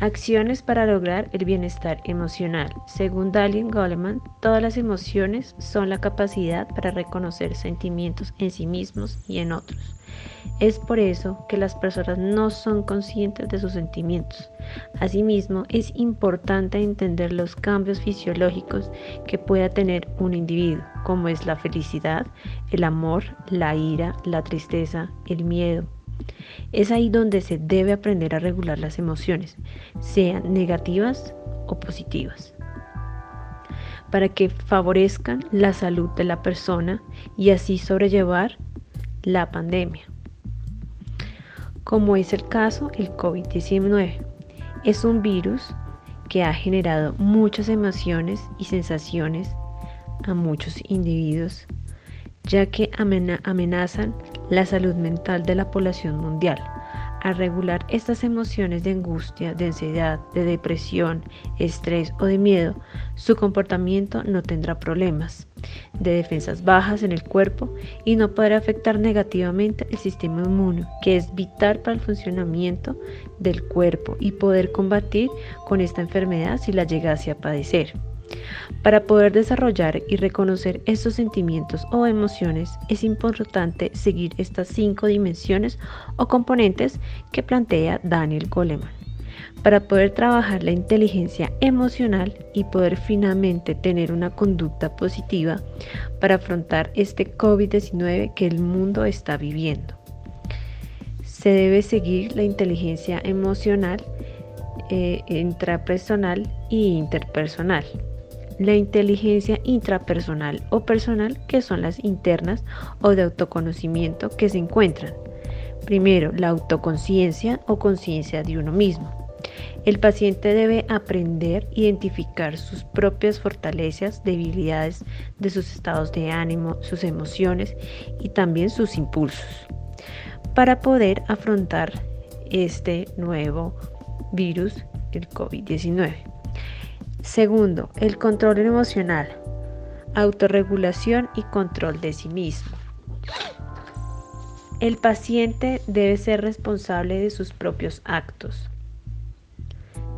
Acciones para lograr el bienestar emocional. Según Dalian Goleman, todas las emociones son la capacidad para reconocer sentimientos en sí mismos y en otros. Es por eso que las personas no son conscientes de sus sentimientos. Asimismo, es importante entender los cambios fisiológicos que pueda tener un individuo, como es la felicidad, el amor, la ira, la tristeza, el miedo, es ahí donde se debe aprender a regular las emociones, sean negativas o positivas, para que favorezcan la salud de la persona y así sobrellevar la pandemia. Como es el caso el COVID-19, es un virus que ha generado muchas emociones y sensaciones a muchos individuos, ya que amenazan la salud mental de la población mundial. Al regular estas emociones de angustia, de ansiedad, de depresión, estrés o de miedo, su comportamiento no tendrá problemas de defensas bajas en el cuerpo y no podrá afectar negativamente el sistema inmune, que es vital para el funcionamiento del cuerpo y poder combatir con esta enfermedad si la llegase a padecer. Para poder desarrollar y reconocer estos sentimientos o emociones es importante seguir estas cinco dimensiones o componentes que plantea Daniel Goleman. Para poder trabajar la inteligencia emocional y poder finalmente tener una conducta positiva para afrontar este COVID-19 que el mundo está viviendo. Se debe seguir la inteligencia emocional eh, intrapersonal e interpersonal la inteligencia intrapersonal o personal, que son las internas o de autoconocimiento que se encuentran. Primero, la autoconciencia o conciencia de uno mismo. El paciente debe aprender a identificar sus propias fortalezas, debilidades de sus estados de ánimo, sus emociones y también sus impulsos para poder afrontar este nuevo virus, el COVID-19. Segundo, el control emocional, autorregulación y control de sí mismo. El paciente debe ser responsable de sus propios actos,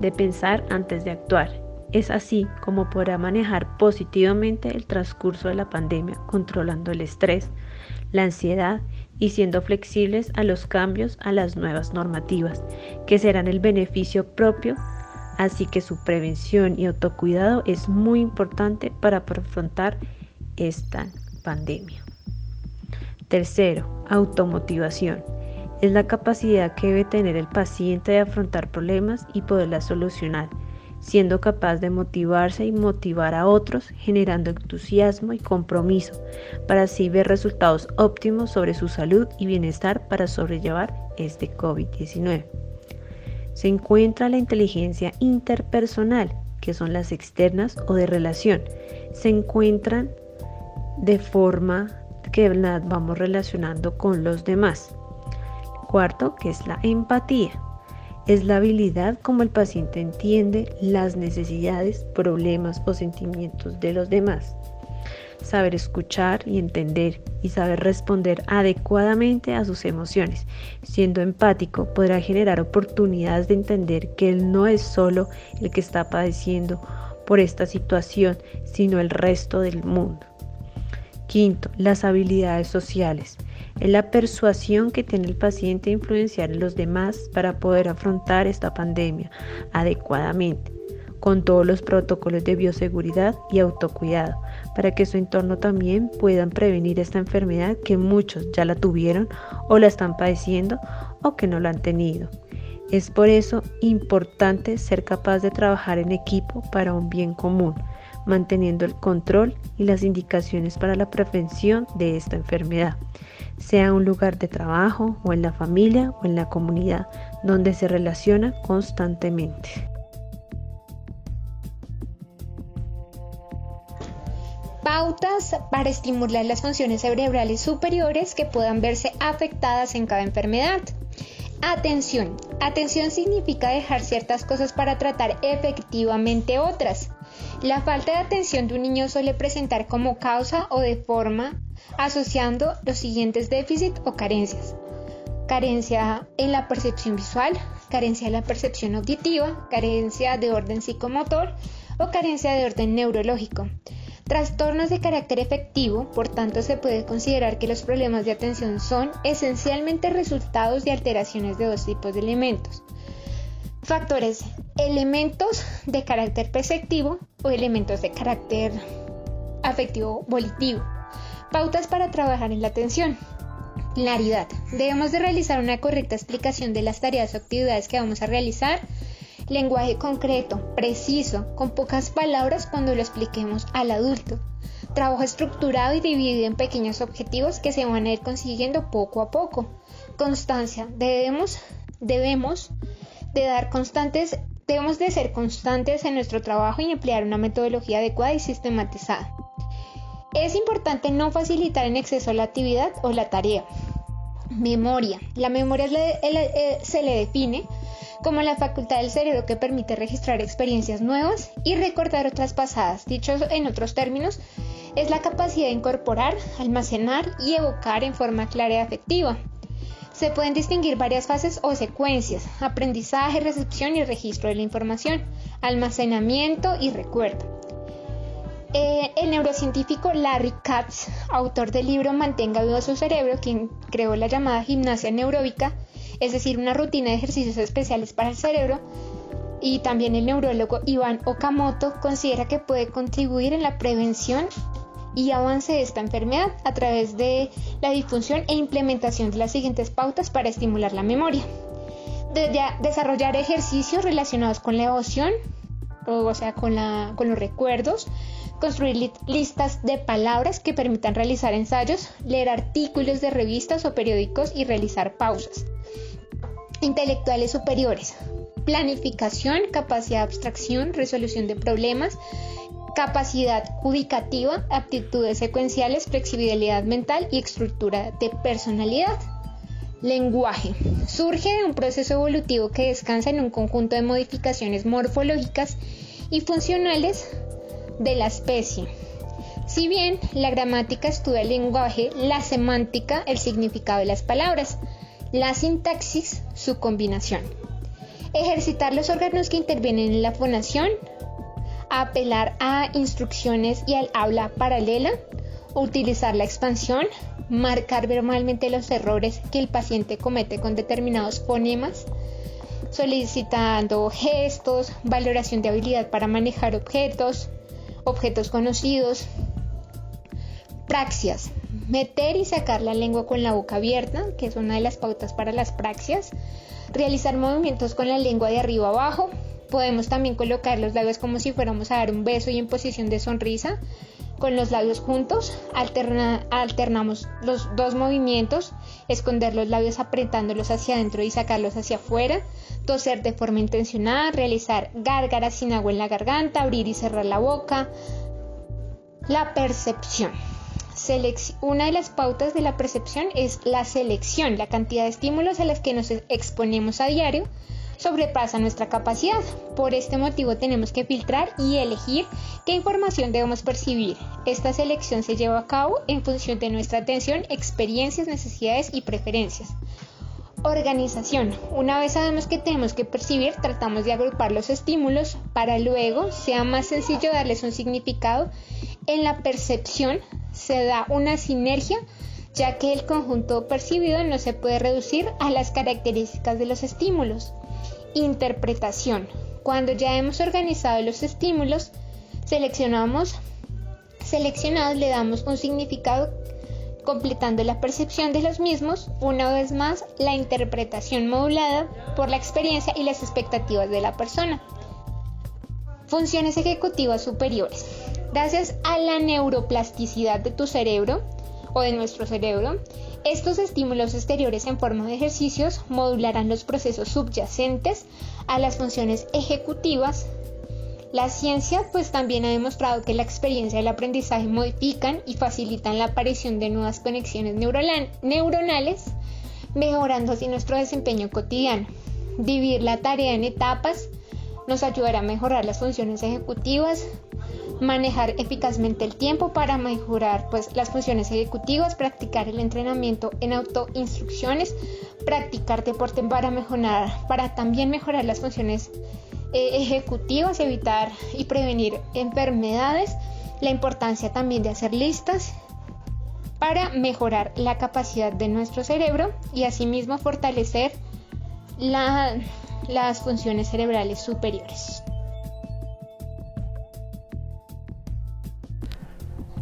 de pensar antes de actuar. Es así como podrá manejar positivamente el transcurso de la pandemia, controlando el estrés, la ansiedad y siendo flexibles a los cambios, a las nuevas normativas, que serán el beneficio propio Así que su prevención y autocuidado es muy importante para afrontar esta pandemia. Tercero, automotivación. Es la capacidad que debe tener el paciente de afrontar problemas y poderlas solucionar, siendo capaz de motivarse y motivar a otros, generando entusiasmo y compromiso, para así ver resultados óptimos sobre su salud y bienestar para sobrellevar este COVID-19 se encuentra la inteligencia interpersonal, que son las externas o de relación. Se encuentran de forma que las vamos relacionando con los demás. Cuarto, que es la empatía. Es la habilidad como el paciente entiende las necesidades, problemas o sentimientos de los demás saber escuchar y entender y saber responder adecuadamente a sus emociones. Siendo empático podrá generar oportunidades de entender que él no es solo el que está padeciendo por esta situación, sino el resto del mundo. Quinto, las habilidades sociales. Es la persuasión que tiene el paciente de influenciar a los demás para poder afrontar esta pandemia adecuadamente con todos los protocolos de bioseguridad y autocuidado, para que su entorno también puedan prevenir esta enfermedad que muchos ya la tuvieron o la están padeciendo o que no la han tenido. Es por eso importante ser capaz de trabajar en equipo para un bien común, manteniendo el control y las indicaciones para la prevención de esta enfermedad, sea un lugar de trabajo o en la familia o en la comunidad donde se relaciona constantemente. Pautas para estimular las funciones cerebrales superiores que puedan verse afectadas en cada enfermedad. Atención. Atención significa dejar ciertas cosas para tratar efectivamente otras. La falta de atención de un niño suele presentar como causa o de forma asociando los siguientes déficits o carencias. Carencia en la percepción visual, carencia de la percepción auditiva, carencia de orden psicomotor o carencia de orden neurológico. Trastornos de carácter efectivo, por tanto, se puede considerar que los problemas de atención son esencialmente resultados de alteraciones de dos tipos de elementos. Factores, elementos de carácter perceptivo o elementos de carácter afectivo volitivo. Pautas para trabajar en la atención. Claridad. Debemos de realizar una correcta explicación de las tareas o actividades que vamos a realizar. Lenguaje concreto, preciso, con pocas palabras cuando lo expliquemos al adulto. Trabajo estructurado y dividido en pequeños objetivos que se van a ir consiguiendo poco a poco. Constancia. Debemos, debemos de dar constantes, debemos de ser constantes en nuestro trabajo y emplear una metodología adecuada y sistematizada. Es importante no facilitar en exceso la actividad o la tarea. Memoria. La memoria eh, se le define como la facultad del cerebro que permite registrar experiencias nuevas y recordar otras pasadas. Dicho en otros términos, es la capacidad de incorporar, almacenar y evocar en forma clara y afectiva. Se pueden distinguir varias fases o secuencias, aprendizaje, recepción y registro de la información, almacenamiento y recuerdo. Eh, el neurocientífico Larry Katz, autor del libro Mantenga vivo su cerebro, quien creó la llamada gimnasia neuróbica, es decir, una rutina de ejercicios especiales para el cerebro, y también el neurólogo Iván Okamoto considera que puede contribuir en la prevención y avance de esta enfermedad a través de la difusión e implementación de las siguientes pautas para estimular la memoria. desarrollar ejercicios relacionados con la emoción, o sea, con, con los recuerdos, construir listas de palabras que permitan realizar ensayos, leer artículos de revistas o periódicos y realizar pausas. Intelectuales superiores. Planificación, capacidad de abstracción, resolución de problemas, capacidad ubicativa, aptitudes secuenciales, flexibilidad mental y estructura de personalidad. Lenguaje. Surge de un proceso evolutivo que descansa en un conjunto de modificaciones morfológicas y funcionales de la especie. Si bien la gramática estudia el lenguaje, la semántica el significado de las palabras, la sintaxis su combinación. Ejercitar los órganos que intervienen en la fonación, apelar a instrucciones y al habla paralela, utilizar la expansión, marcar verbalmente los errores que el paciente comete con determinados fonemas, solicitando gestos, valoración de habilidad para manejar objetos, objetos conocidos. Praxias. Meter y sacar la lengua con la boca abierta, que es una de las pautas para las praxias. Realizar movimientos con la lengua de arriba abajo. Podemos también colocar los labios como si fuéramos a dar un beso y en posición de sonrisa con los labios juntos, alternamos los dos movimientos, esconder los labios apretándolos hacia adentro y sacarlos hacia afuera, toser de forma intencionada, realizar gárgaras sin agua en la garganta, abrir y cerrar la boca. La percepción. Una de las pautas de la percepción es la selección, la cantidad de estímulos a las que nos exponemos a diario sobrepasa nuestra capacidad. Por este motivo tenemos que filtrar y elegir qué información debemos percibir. Esta selección se lleva a cabo en función de nuestra atención, experiencias, necesidades y preferencias. Organización. Una vez sabemos que tenemos que percibir, tratamos de agrupar los estímulos para luego sea más sencillo darles un significado. En la percepción se da una sinergia ya que el conjunto percibido no se puede reducir a las características de los estímulos. Interpretación. Cuando ya hemos organizado los estímulos, seleccionamos, seleccionados le damos un significado completando la percepción de los mismos, una vez más la interpretación modulada por la experiencia y las expectativas de la persona. Funciones ejecutivas superiores. Gracias a la neuroplasticidad de tu cerebro o de nuestro cerebro, estos estímulos exteriores en forma de ejercicios modularán los procesos subyacentes a las funciones ejecutivas. La ciencia pues también ha demostrado que la experiencia del aprendizaje modifican y facilitan la aparición de nuevas conexiones neuronales, mejorando así nuestro desempeño cotidiano. Dividir la tarea en etapas nos ayudará a mejorar las funciones ejecutivas, manejar eficazmente el tiempo para mejorar pues, las funciones ejecutivas, practicar el entrenamiento en autoinstrucciones practicar deporte para mejorar, para también mejorar las funciones eh, ejecutivas, evitar y prevenir enfermedades, la importancia también de hacer listas para mejorar la capacidad de nuestro cerebro y asimismo fortalecer las funciones cerebrales superiores.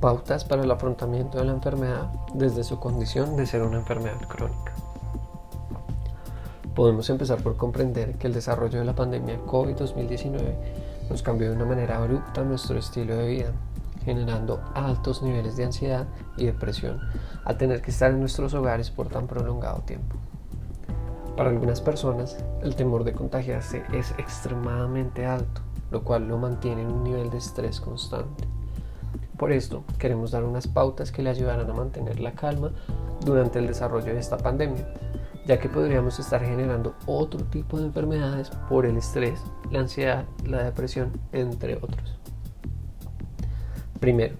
Pautas para el afrontamiento de la enfermedad desde su condición de ser una enfermedad crónica. Podemos empezar por comprender que el desarrollo de la pandemia COVID-2019 nos cambió de una manera abrupta nuestro estilo de vida, generando altos niveles de ansiedad y depresión al tener que estar en nuestros hogares por tan prolongado tiempo. Para algunas personas, el temor de contagiarse es extremadamente alto, lo cual lo mantiene en un nivel de estrés constante. Por esto, queremos dar unas pautas que le ayudarán a mantener la calma durante el desarrollo de esta pandemia, ya que podríamos estar generando otro tipo de enfermedades por el estrés, la ansiedad, la depresión, entre otros. Primero,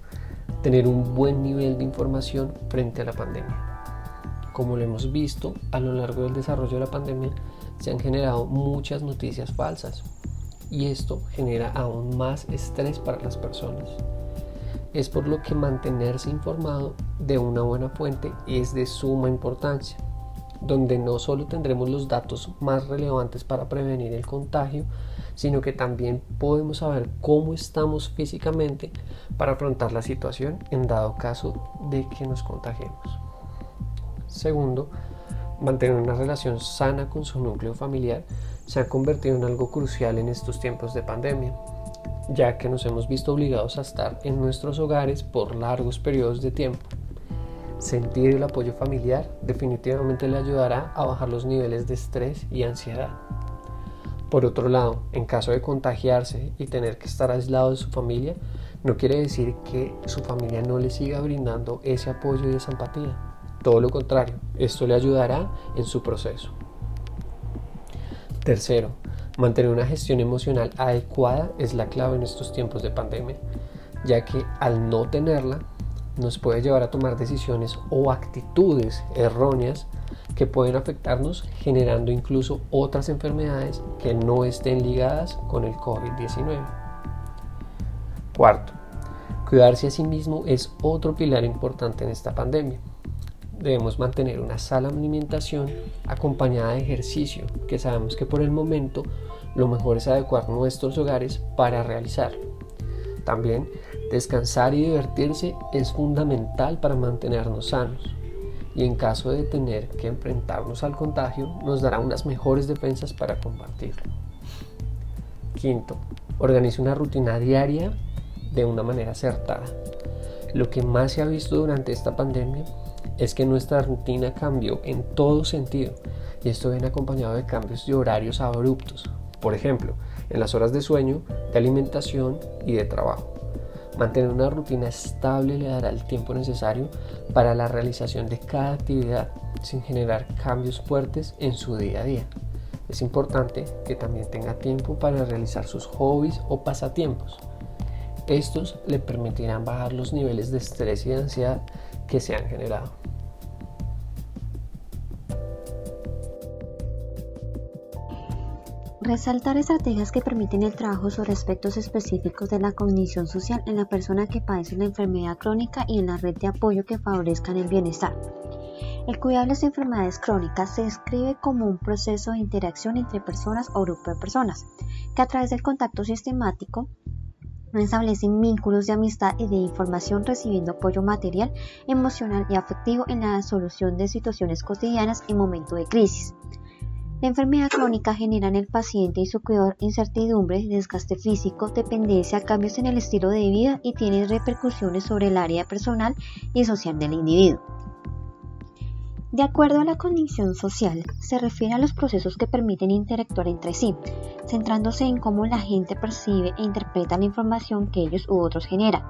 tener un buen nivel de información frente a la pandemia. Como lo hemos visto a lo largo del desarrollo de la pandemia, se han generado muchas noticias falsas y esto genera aún más estrés para las personas. Es por lo que mantenerse informado de una buena fuente es de suma importancia, donde no solo tendremos los datos más relevantes para prevenir el contagio, sino que también podemos saber cómo estamos físicamente para afrontar la situación en dado caso de que nos contagiemos. Segundo, mantener una relación sana con su núcleo familiar se ha convertido en algo crucial en estos tiempos de pandemia ya que nos hemos visto obligados a estar en nuestros hogares por largos periodos de tiempo. Sentir el apoyo familiar definitivamente le ayudará a bajar los niveles de estrés y ansiedad. Por otro lado, en caso de contagiarse y tener que estar aislado de su familia, no quiere decir que su familia no le siga brindando ese apoyo y esa empatía. Todo lo contrario, esto le ayudará en su proceso. Tercero, Mantener una gestión emocional adecuada es la clave en estos tiempos de pandemia, ya que al no tenerla nos puede llevar a tomar decisiones o actitudes erróneas que pueden afectarnos generando incluso otras enfermedades que no estén ligadas con el COVID-19. Cuarto, cuidarse a sí mismo es otro pilar importante en esta pandemia. Debemos mantener una sana alimentación acompañada de ejercicio, que sabemos que por el momento lo mejor es adecuar nuestros hogares para realizarlo. También descansar y divertirse es fundamental para mantenernos sanos y en caso de tener que enfrentarnos al contagio nos dará unas mejores defensas para combatirlo. Quinto, organice una rutina diaria de una manera acertada. Lo que más se ha visto durante esta pandemia es que nuestra rutina cambió en todo sentido y esto viene acompañado de cambios de horarios abruptos, por ejemplo, en las horas de sueño, de alimentación y de trabajo. Mantener una rutina estable le dará el tiempo necesario para la realización de cada actividad sin generar cambios fuertes en su día a día. Es importante que también tenga tiempo para realizar sus hobbies o pasatiempos. Estos le permitirán bajar los niveles de estrés y de ansiedad que se han generado. Resaltar estrategias que permiten el trabajo sobre aspectos específicos de la cognición social en la persona que padece la enfermedad crónica y en la red de apoyo que favorezcan el bienestar. El cuidado de las enfermedades crónicas se describe como un proceso de interacción entre personas o grupo de personas, que a través del contacto sistemático establecen vínculos de amistad y de información recibiendo apoyo material, emocional y afectivo en la solución de situaciones cotidianas en momentos de crisis. La enfermedad crónica genera en el paciente y su cuidador incertidumbre, desgaste físico, dependencia, cambios en el estilo de vida y tiene repercusiones sobre el área personal y social del individuo. De acuerdo a la condición social, se refiere a los procesos que permiten interactuar entre sí, centrándose en cómo la gente percibe e interpreta la información que ellos u otros generan,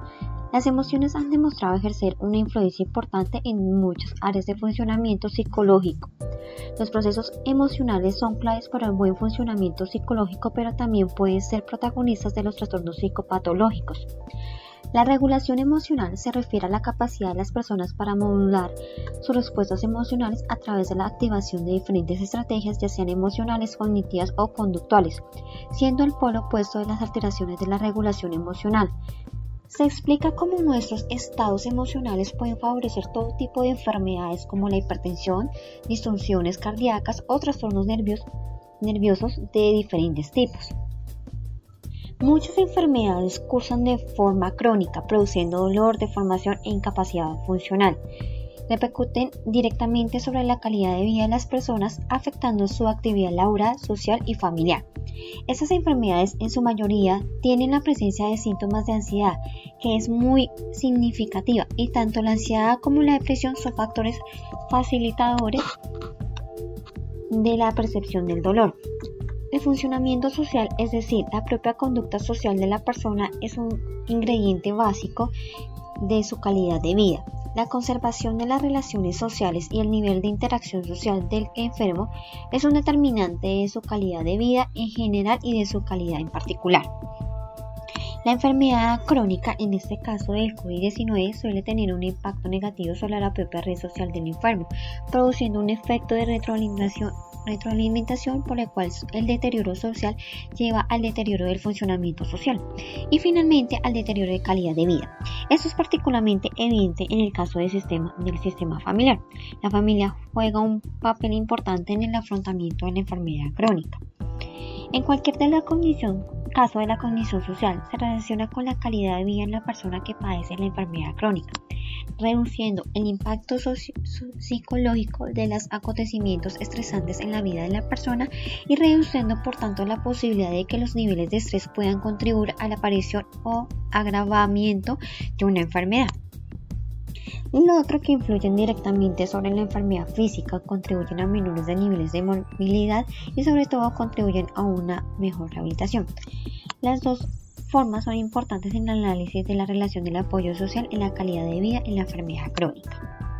las emociones han demostrado ejercer una influencia importante en muchas áreas de funcionamiento psicológico. Los procesos emocionales son claves para el buen funcionamiento psicológico, pero también pueden ser protagonistas de los trastornos psicopatológicos. La regulación emocional se refiere a la capacidad de las personas para modular sus respuestas emocionales a través de la activación de diferentes estrategias, ya sean emocionales, cognitivas o conductuales, siendo el polo opuesto de las alteraciones de la regulación emocional. Se explica cómo nuestros estados emocionales pueden favorecer todo tipo de enfermedades como la hipertensión, disfunciones cardíacas o trastornos nerviosos de diferentes tipos. Muchas enfermedades cursan de forma crónica, produciendo dolor, deformación e incapacidad funcional. Repercuten directamente sobre la calidad de vida de las personas, afectando su actividad laboral, social y familiar. Estas enfermedades en su mayoría tienen la presencia de síntomas de ansiedad, que es muy significativa, y tanto la ansiedad como la depresión son factores facilitadores de la percepción del dolor. El funcionamiento social, es decir, la propia conducta social de la persona, es un ingrediente básico de su calidad de vida. La conservación de las relaciones sociales y el nivel de interacción social del enfermo es un determinante de su calidad de vida en general y de su calidad en particular. La enfermedad crónica, en este caso del COVID-19, suele tener un impacto negativo sobre la propia red social del enfermo, produciendo un efecto de retroalimentación retroalimentación por el cual el deterioro social lleva al deterioro del funcionamiento social y finalmente al deterioro de calidad de vida. Esto es particularmente evidente en el caso del sistema, del sistema familiar. La familia juega un papel importante en el afrontamiento de la enfermedad crónica. En cualquier de la condición, caso de la condición social, se relaciona con la calidad de vida en la persona que padece la enfermedad crónica reduciendo el impacto psicológico de los acontecimientos estresantes en la vida de la persona y reduciendo por tanto la posibilidad de que los niveles de estrés puedan contribuir a la aparición o agravamiento de una enfermedad. Lo otro que influyen directamente sobre la enfermedad física contribuyen a menores de niveles de movilidad y sobre todo contribuyen a una mejor rehabilitación. Las dos formas son importantes en el análisis de la relación del apoyo social en la calidad de vida en la enfermedad crónica.